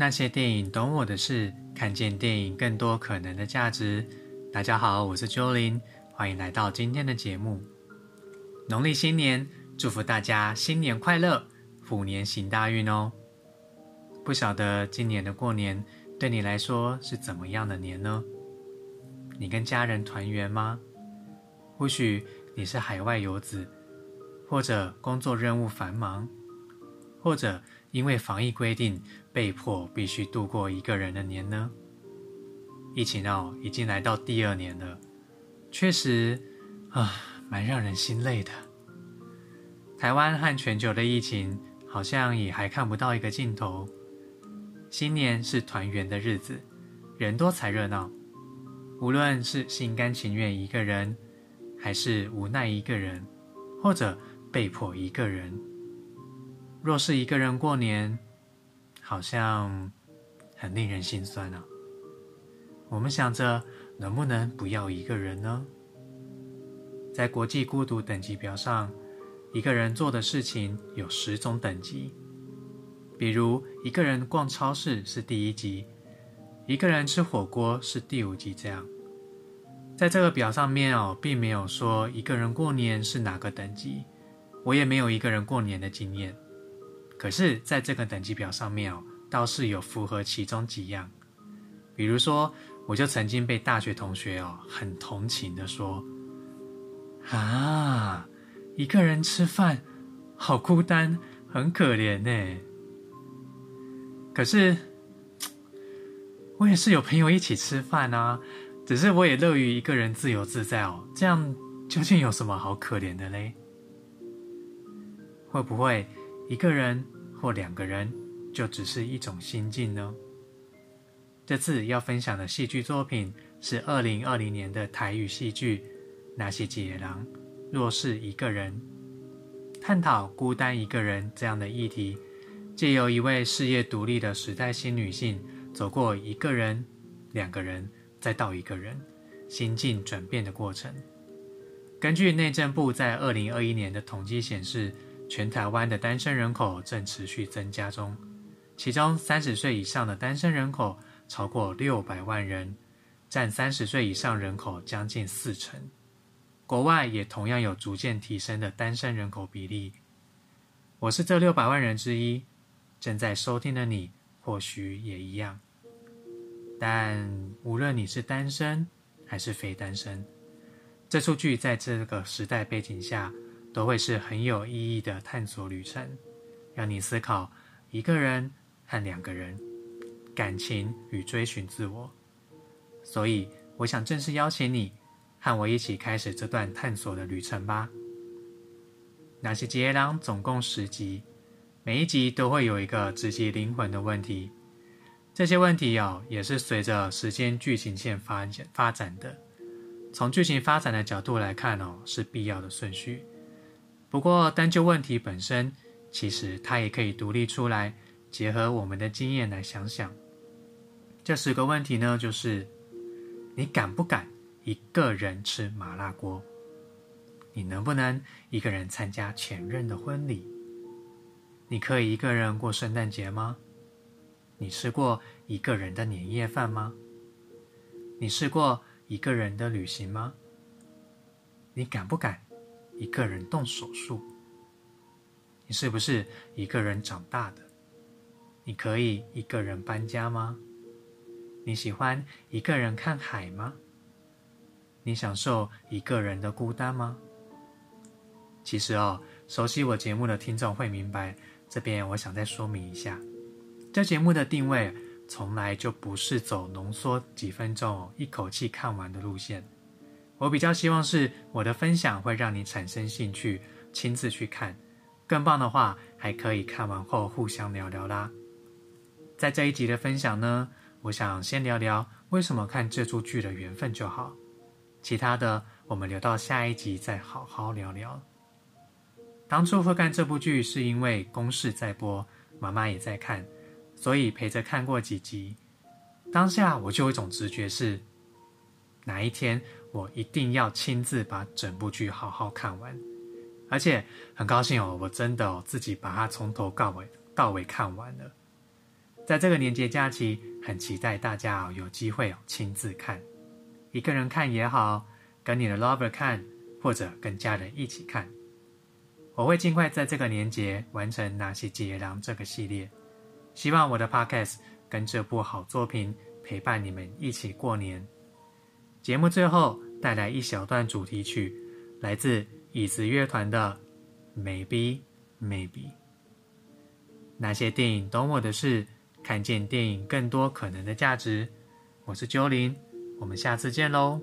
那些电影懂我的事，看见电影更多可能的价值。大家好，我是 Jolin，欢迎来到今天的节目。农历新年，祝福大家新年快乐，虎年行大运哦！不晓得今年的过年对你来说是怎么样的年呢？你跟家人团圆吗？或许你是海外游子，或者工作任务繁忙，或者因为防疫规定被迫必须度过一个人的年呢？疫情哦，已经来到第二年了，确实啊，蛮让人心累的。台湾和全球的疫情好像也还看不到一个尽头。新年是团圆的日子，人多才热闹。无论是心甘情愿一个人，还是无奈一个人，或者被迫一个人，若是一个人过年，好像很令人心酸啊。我们想着能不能不要一个人呢？在国际孤独等级表上，一个人做的事情有十种等级。比如，一个人逛超市是第一级，一个人吃火锅是第五级。这样，在这个表上面哦，并没有说一个人过年是哪个等级，我也没有一个人过年的经验。可是，在这个等级表上面哦，倒是有符合其中几样，比如说。我就曾经被大学同学哦很同情的说：“啊，一个人吃饭，好孤单，很可怜呢。”可是，我也是有朋友一起吃饭啊，只是我也乐于一个人自由自在哦。这样究竟有什么好可怜的嘞？会不会一个人或两个人就只是一种心境呢？这次要分享的戏剧作品是二零二零年的台语戏剧《那些野狼》，若是一个人，探讨孤单一个人这样的议题，借由一位事业独立的时代新女性，走过一个人、两个人，再到一个人，心境转变的过程。根据内政部在二零二一年的统计显示，全台湾的单身人口正持续增加中，其中三十岁以上的单身人口。超过六百万人，占三十岁以上人口将近四成。国外也同样有逐渐提升的单身人口比例。我是这六百万人之一，正在收听的你或许也一样。但无论你是单身还是非单身，这数据在这个时代背景下，都会是很有意义的探索旅程，让你思考一个人和两个人。感情与追寻自我，所以我想正式邀请你和我一起开始这段探索的旅程吧。那些杰狼总共十集，每一集都会有一个直击灵魂的问题。这些问题哦，也是随着时间剧情线发展发展的。从剧情发展的角度来看哦，是必要的顺序。不过单就问题本身，其实它也可以独立出来，结合我们的经验来想想。这十个问题呢，就是你敢不敢一个人吃麻辣锅？你能不能一个人参加前任的婚礼？你可以一个人过圣诞节吗？你吃过一个人的年夜饭吗？你试过一个人的旅行吗？你敢不敢一个人动手术？你是不是一个人长大的？你可以一个人搬家吗？你喜欢一个人看海吗？你享受一个人的孤单吗？其实哦，熟悉我节目的听众会明白，这边我想再说明一下，这节目的定位从来就不是走浓缩几分钟一口气看完的路线。我比较希望是我的分享会让你产生兴趣，亲自去看。更棒的话，还可以看完后互相聊聊啦。在这一集的分享呢。我想先聊聊为什么看这出剧的缘分就好，其他的我们留到下一集再好好聊聊。当初会看这部剧是因为公视在播，妈妈也在看，所以陪着看过几集。当下我就有一种直觉是，哪一天我一定要亲自把整部剧好好看完，而且很高兴哦，我真的哦自己把它从头到尾到尾看完了。在这个年节假期，很期待大家哦有机会哦亲自看，一个人看也好，跟你的 lover 看，或者跟家人一起看。我会尽快在这个年节完成《那些杰郎》这个系列，希望我的 podcast 跟这部好作品陪伴你们一起过年。节目最后带来一小段主题曲，来自椅子乐团的《Maybe Maybe》。那些电影懂我的事，看见电影更多可能的价值。我是鸠林，我们下次见喽。